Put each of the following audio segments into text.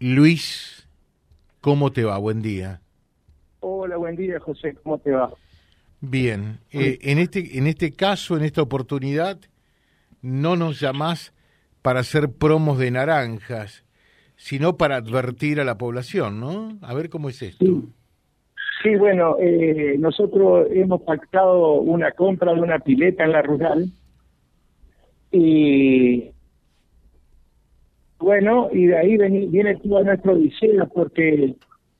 Luis, ¿cómo te va? Buen día. Hola, buen día, José. ¿Cómo te va? Bien. Eh, en, este, en este caso, en esta oportunidad, no nos llamás para hacer promos de naranjas, sino para advertir a la población, ¿no? A ver cómo es esto. Sí, bueno, eh, nosotros hemos pactado una compra de una pileta en la rural y bueno, y de ahí viene, todo nuestro diseño porque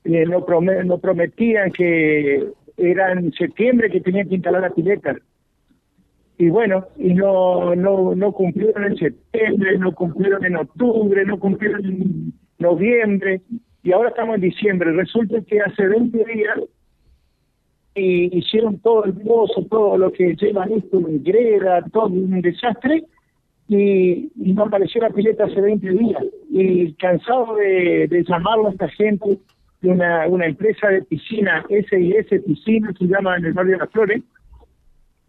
eh, no nos, prometían que era en septiembre que tenían que instalar la pileta. Y bueno, y no, no, no cumplieron en septiembre, no cumplieron en octubre, no cumplieron en noviembre, y ahora estamos en diciembre. Resulta que hace 20 días y hicieron todo el pozo, todo lo que llevan esto, greda, todo un desastre, y, no apareció la pileta hace 20 días. Y cansado de, de llamarlo a esta gente de una, empresa de piscina, SIS Piscina, se llama en el barrio de las Flores,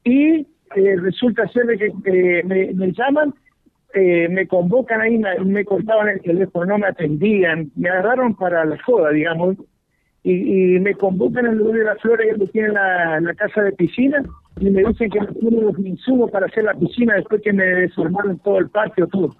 y eh, resulta ser de que me, me, llaman, eh, me convocan ahí, me, me cortaban el teléfono, no me atendían, me agarraron para la joda, digamos, y, y me convocan en el barrio de las Flores, que tienen la, la casa de piscina, y me dicen que no tienen los insumos para hacer la piscina después que me desarmaron todo el patio, todo.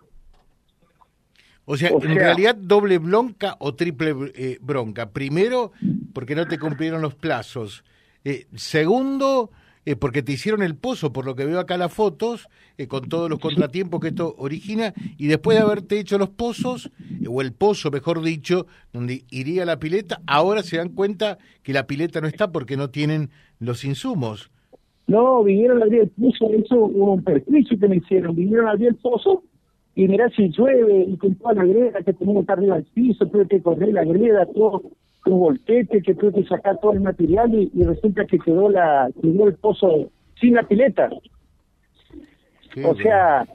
O sea, en realidad doble bronca o triple eh, bronca. Primero, porque no te cumplieron los plazos. Eh, segundo, eh, porque te hicieron el pozo, por lo que veo acá las fotos, con todos los contratiempos que esto origina, y después de haberte hecho los pozos, o el pozo, mejor dicho, donde iría la pileta, ahora se dan cuenta que la pileta no está porque no tienen los insumos. No, vinieron a abrir el pozo, eso hubo un perjuicio que me hicieron. Vinieron a abrir el pozo y mirá si llueve y con toda la greda que tenemos que arriba del piso, tuve que correr la greda, todo un voltete, que tuve que sacar todo el material y, resulta que quedó la quedó el pozo sin la pileta. o sea,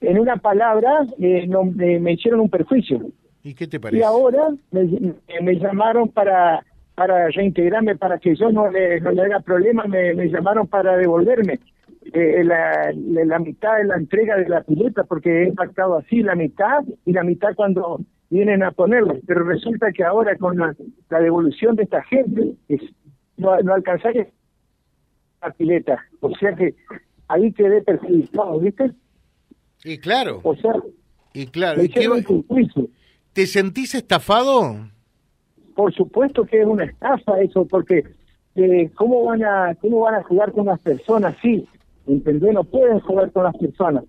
en una palabra, eh, no, me hicieron un perjuicio. ¿Y qué te parece? Y ahora me, me llamaron para para reintegrarme, para que yo no le, no le haga problema, me, llamaron para devolverme eh, la, la, mitad de la entrega de la pileta, porque he pactado así la mitad y la mitad cuando vienen a ponerlo. Pero resulta que ahora con la, devolución de esta gente, es, no, no alcanzaré la pileta. O sea que ahí quedé perjudicado, ¿viste? Y claro. O sea, y claro. ¿Te sentís estafado? Por supuesto que es una estafa eso, porque eh, ¿cómo van a cómo van a jugar con las personas? Sí, ¿entendés? No pueden jugar con las personas.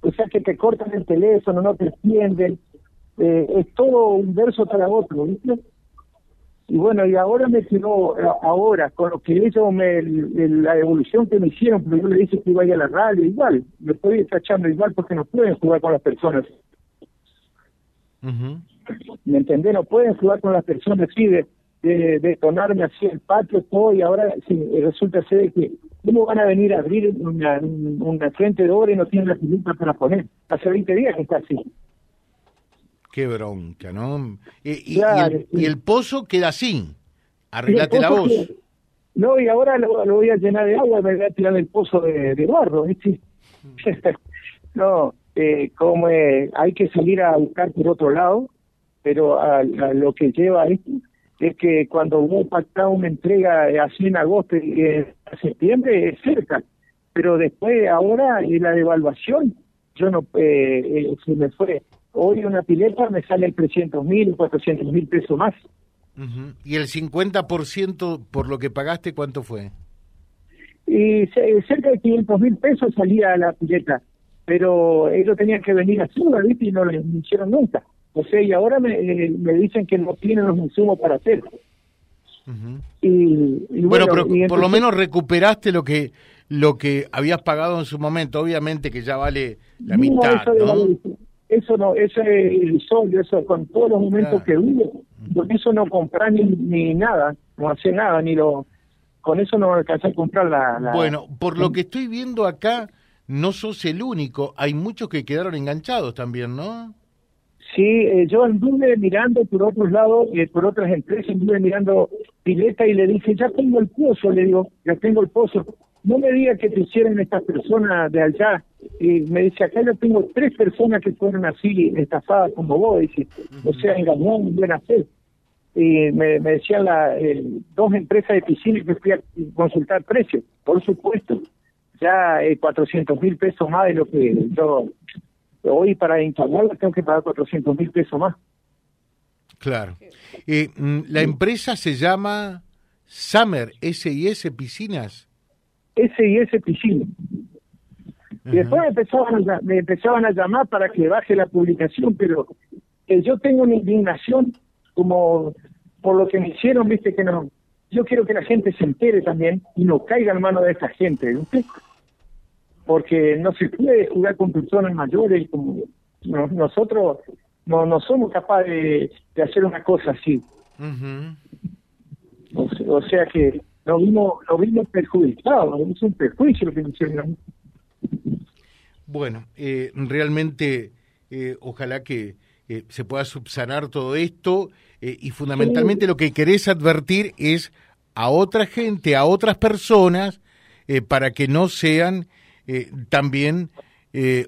O sea que te cortan el teléfono, no te entienden. Eh, es todo un verso tras otro, ¿viste? Y bueno, y ahora me quedó, ahora, con lo que ellos, me, la evolución que me hicieron, yo le dije que iba a ir a la radio, igual, me estoy echando igual porque no pueden jugar con las personas. ¿Me entendés? No pueden jugar con las personas así de, de, de tonarme así el patio, todo, y ahora sí, resulta ser que, ¿cómo van a venir a abrir una, una frente de obra y no tienen las pilutas para poner? Hace 20 días que está así. Qué bronca, ¿no? Y, y, el, pozo queda así. Arreglate la voz. no, y ahora lo, voy a llenar de agua y me voy a tirar el pozo de, de barro, ¿viste? no, eh, como hay que salir a buscar por otro lado, pero a, lo que lleva esto es que cuando uno pacta una entrega así en agosto y en septiembre es cerca, pero después ahora y la devaluación, yo no, eh, eh, se me fue, hoy una pileta me sale en 300 mil, 400 mil pesos más. ¿Y el 50% por lo que pagaste cuánto fue? Y cerca de 500 mil pesos salía la pileta, pero ellos tenían que venir a Suba, ¿viste? Y no lo hicieron nunca. O sea, y ahora me, eh, me dicen que no tienen los insumos para hacer. y, bueno, pero por lo menos recuperaste lo que lo que habías pagado en su momento, obviamente que ya vale la mitad, eso ¿no? eso no, eso es el sol, eso con todos los momentos que hubo, con eso no compras ni, ni nada, no hace nada, ni lo con eso no alcanzé a comprar la, Bueno, por lo que estoy viendo acá, no sos el único, hay muchos que quedaron enganchados también, ¿no? Sí, eh, yo anduve mirando por otros lados, eh, por otras empresas, anduve mirando pileta y le dije, ya tengo el pozo, le digo, ya tengo el pozo. No me diga que te hicieron estas personas de allá y me dice, acá yo tengo tres personas que fueron así estafadas como vos, dice, o sea, engañadas en buena fe. Y me, me decían la, dos empresas de piscina que fui a consultar precios, por supuesto, ya eh, 400 mil pesos más de lo que yo hoy para instalarla tengo que pagar 400 mil pesos más. Claro. Eh, mm, la empresa se llama Summer S&S Piscinas. S&S Piscinas. Y después me empezaban, a, me empezaban a llamar para que baje la publicación, pero yo tengo una indignación como por lo que me hicieron, viste que no. Yo quiero que la gente se entere también y no caiga en manos de esta gente, ¿viste? Porque no se puede jugar con personas mayores como nosotros no, no somos capaces de, hacer una cosa así. o, sea que lo vimos, lo vimos perjudicado, es un perjuicio lo que hicieron. Bueno, eh, realmente eh, ojalá que eh, se pueda subsanar todo esto y fundamentalmente lo que querés advertir es a otra gente, a otras personas, para que no sean también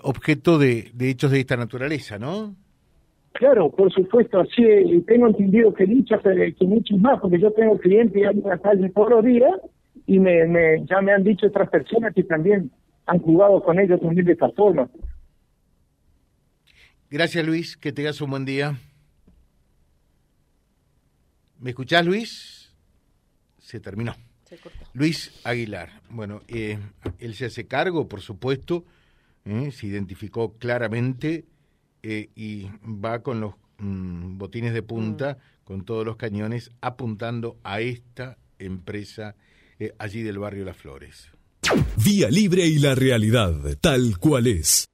objeto de, de hechos de esta naturaleza, ¿no? Claro, por supuesto, así y tengo entendido que dichas, que muchos más, porque yo tengo clientes en la calle todos los días y me, me, ya me han dicho otras personas que también han jugado con ellos también de esta forma. Gracias Luis, que tengas un buen día. ¿Me escuchás Luis? Se terminó. Luis Aguilar. Bueno, eh, él se hace cargo, por supuesto, eh, se identificó claramente eh, y va con los mm, botines de punta, mm. con todos los cañones, apuntando a esta empresa allí del barrio Las Flores. Vía Libre y la realidad, tal cual es.